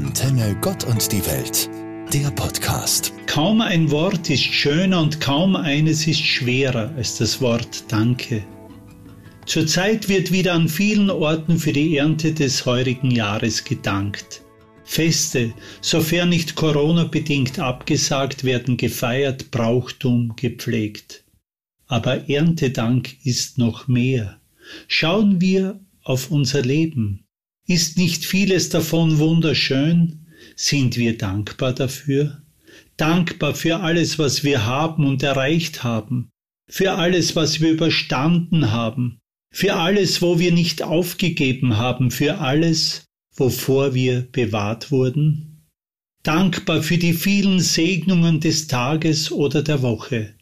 Antenne Gott und die Welt, der Podcast. Kaum ein Wort ist schöner und kaum eines ist schwerer als das Wort Danke. Zurzeit wird wieder an vielen Orten für die Ernte des heurigen Jahres gedankt. Feste, sofern nicht Corona-bedingt abgesagt, werden gefeiert, Brauchtum gepflegt. Aber Erntedank ist noch mehr. Schauen wir auf unser Leben. Ist nicht vieles davon wunderschön? Sind wir dankbar dafür? Dankbar für alles, was wir haben und erreicht haben, für alles, was wir überstanden haben, für alles, wo wir nicht aufgegeben haben, für alles, wovor wir bewahrt wurden? Dankbar für die vielen Segnungen des Tages oder der Woche.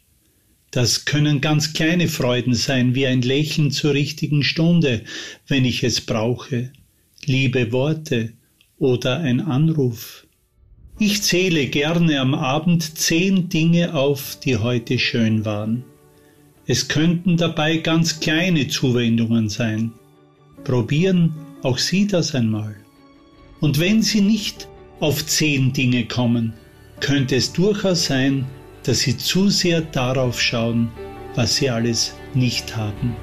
Das können ganz kleine Freuden sein, wie ein Lächeln zur richtigen Stunde, wenn ich es brauche, liebe Worte oder ein Anruf. Ich zähle gerne am Abend zehn Dinge auf, die heute schön waren. Es könnten dabei ganz kleine Zuwendungen sein. Probieren auch Sie das einmal. Und wenn Sie nicht auf zehn Dinge kommen, könnte es durchaus sein, dass Sie zu sehr darauf schauen, was Sie alles nicht haben.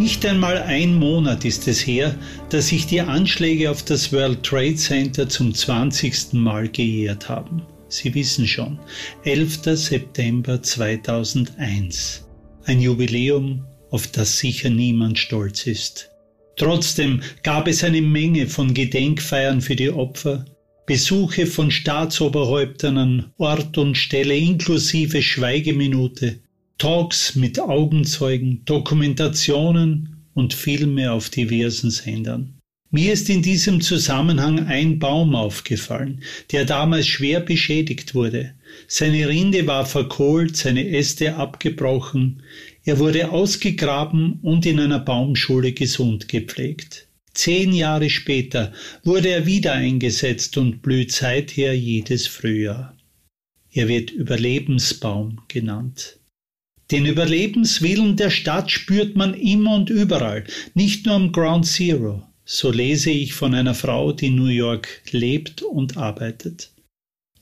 Nicht einmal ein Monat ist es her, dass sich die Anschläge auf das World Trade Center zum 20. Mal gejährt haben. Sie wissen schon, 11. September 2001. Ein Jubiläum, auf das sicher niemand stolz ist. Trotzdem gab es eine Menge von Gedenkfeiern für die Opfer, Besuche von Staatsoberhäuptern an Ort und Stelle inklusive Schweigeminute, Talks mit Augenzeugen, Dokumentationen und Filme auf diversen Sendern. Mir ist in diesem Zusammenhang ein Baum aufgefallen, der damals schwer beschädigt wurde. Seine Rinde war verkohlt, seine Äste abgebrochen, er wurde ausgegraben und in einer Baumschule gesund gepflegt. Zehn Jahre später wurde er wieder eingesetzt und blüht seither jedes Frühjahr. Er wird Überlebensbaum genannt. Den Überlebenswillen der Stadt spürt man immer und überall, nicht nur am Ground Zero. So lese ich von einer Frau, die in New York lebt und arbeitet.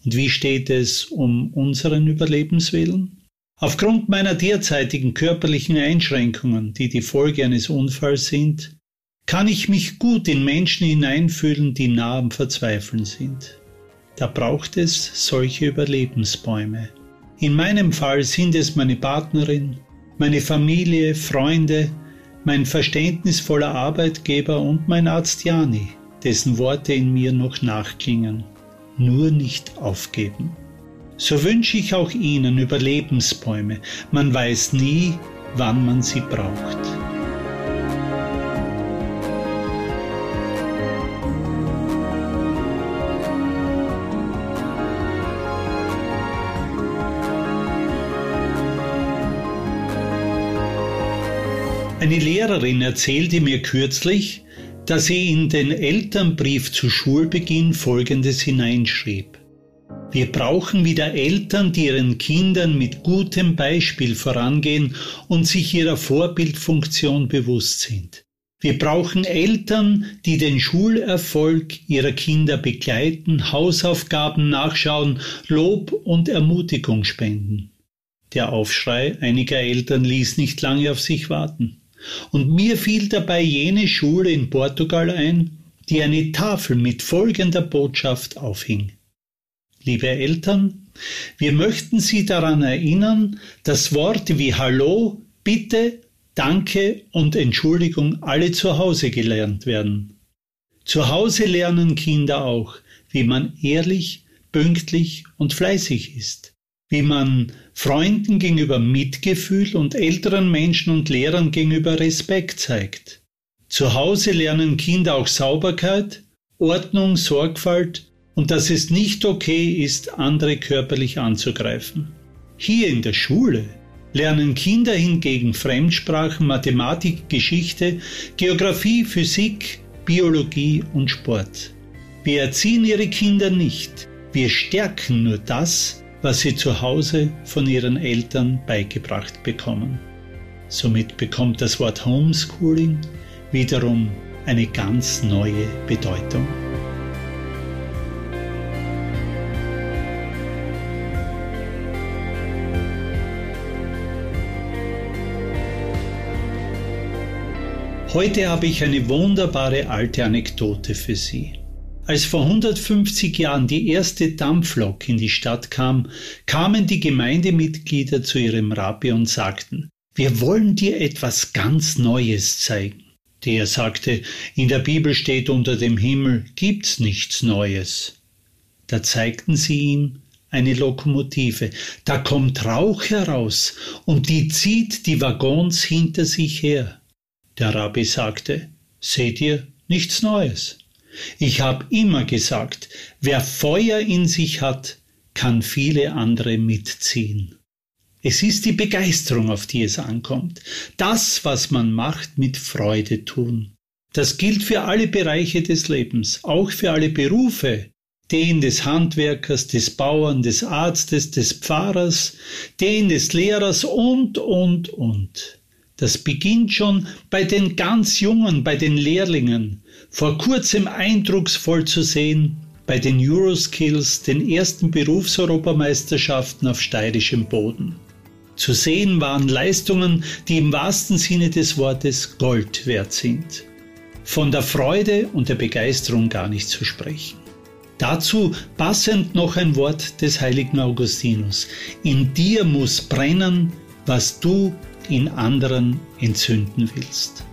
Und wie steht es um unseren Überlebenswillen? Aufgrund meiner derzeitigen körperlichen Einschränkungen, die die Folge eines Unfalls sind, kann ich mich gut in Menschen hineinfühlen, die nah am Verzweifeln sind. Da braucht es solche Überlebensbäume. In meinem Fall sind es meine Partnerin, meine Familie, Freunde, mein verständnisvoller Arbeitgeber und mein Arzt Jani, dessen Worte in mir noch nachklingen. Nur nicht aufgeben. So wünsche ich auch Ihnen Überlebensbäume. Man weiß nie, wann man sie braucht. Eine Lehrerin erzählte mir kürzlich, dass sie in den Elternbrief zu Schulbeginn Folgendes hineinschrieb. Wir brauchen wieder Eltern, die ihren Kindern mit gutem Beispiel vorangehen und sich ihrer Vorbildfunktion bewusst sind. Wir brauchen Eltern, die den Schulerfolg ihrer Kinder begleiten, Hausaufgaben nachschauen, Lob und Ermutigung spenden. Der Aufschrei einiger Eltern ließ nicht lange auf sich warten. Und mir fiel dabei jene Schule in Portugal ein, die eine Tafel mit folgender Botschaft aufhing. Liebe Eltern, wir möchten Sie daran erinnern, dass Worte wie Hallo, Bitte, Danke und Entschuldigung alle zu Hause gelernt werden. Zu Hause lernen Kinder auch, wie man ehrlich, pünktlich und fleißig ist wie man Freunden gegenüber Mitgefühl und älteren Menschen und Lehrern gegenüber Respekt zeigt. Zu Hause lernen Kinder auch Sauberkeit, Ordnung, Sorgfalt und dass es nicht okay ist, andere körperlich anzugreifen. Hier in der Schule lernen Kinder hingegen Fremdsprachen, Mathematik, Geschichte, Geographie, Physik, Biologie und Sport. Wir erziehen ihre Kinder nicht, wir stärken nur das, was sie zu Hause von ihren Eltern beigebracht bekommen. Somit bekommt das Wort Homeschooling wiederum eine ganz neue Bedeutung. Heute habe ich eine wunderbare alte Anekdote für Sie. Als vor 150 Jahren die erste Dampflok in die Stadt kam, kamen die Gemeindemitglieder zu ihrem Rabbi und sagten, wir wollen dir etwas ganz Neues zeigen. Der sagte, in der Bibel steht unter dem Himmel gibt's nichts Neues. Da zeigten sie ihm eine Lokomotive. Da kommt Rauch heraus und die zieht die Waggons hinter sich her. Der Rabbi sagte, seht ihr, nichts Neues. Ich habe immer gesagt, wer Feuer in sich hat, kann viele andere mitziehen. Es ist die Begeisterung, auf die es ankommt. Das, was man macht, mit Freude tun. Das gilt für alle Bereiche des Lebens, auch für alle Berufe, den des Handwerkers, des Bauern, des Arztes, des Pfarrers, den des Lehrers und, und, und. Das beginnt schon bei den ganz Jungen, bei den Lehrlingen. Vor kurzem eindrucksvoll zu sehen bei den Euroskills, den ersten Berufseuropameisterschaften auf steirischem Boden. Zu sehen waren Leistungen, die im wahrsten Sinne des Wortes Gold wert sind. Von der Freude und der Begeisterung gar nicht zu sprechen. Dazu passend noch ein Wort des heiligen Augustinus. In dir muss brennen, was du in anderen entzünden willst.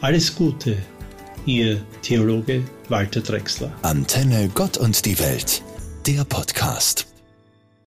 Alles Gute, Ihr Theologe Walter Drexler. Antenne Gott und die Welt, der Podcast.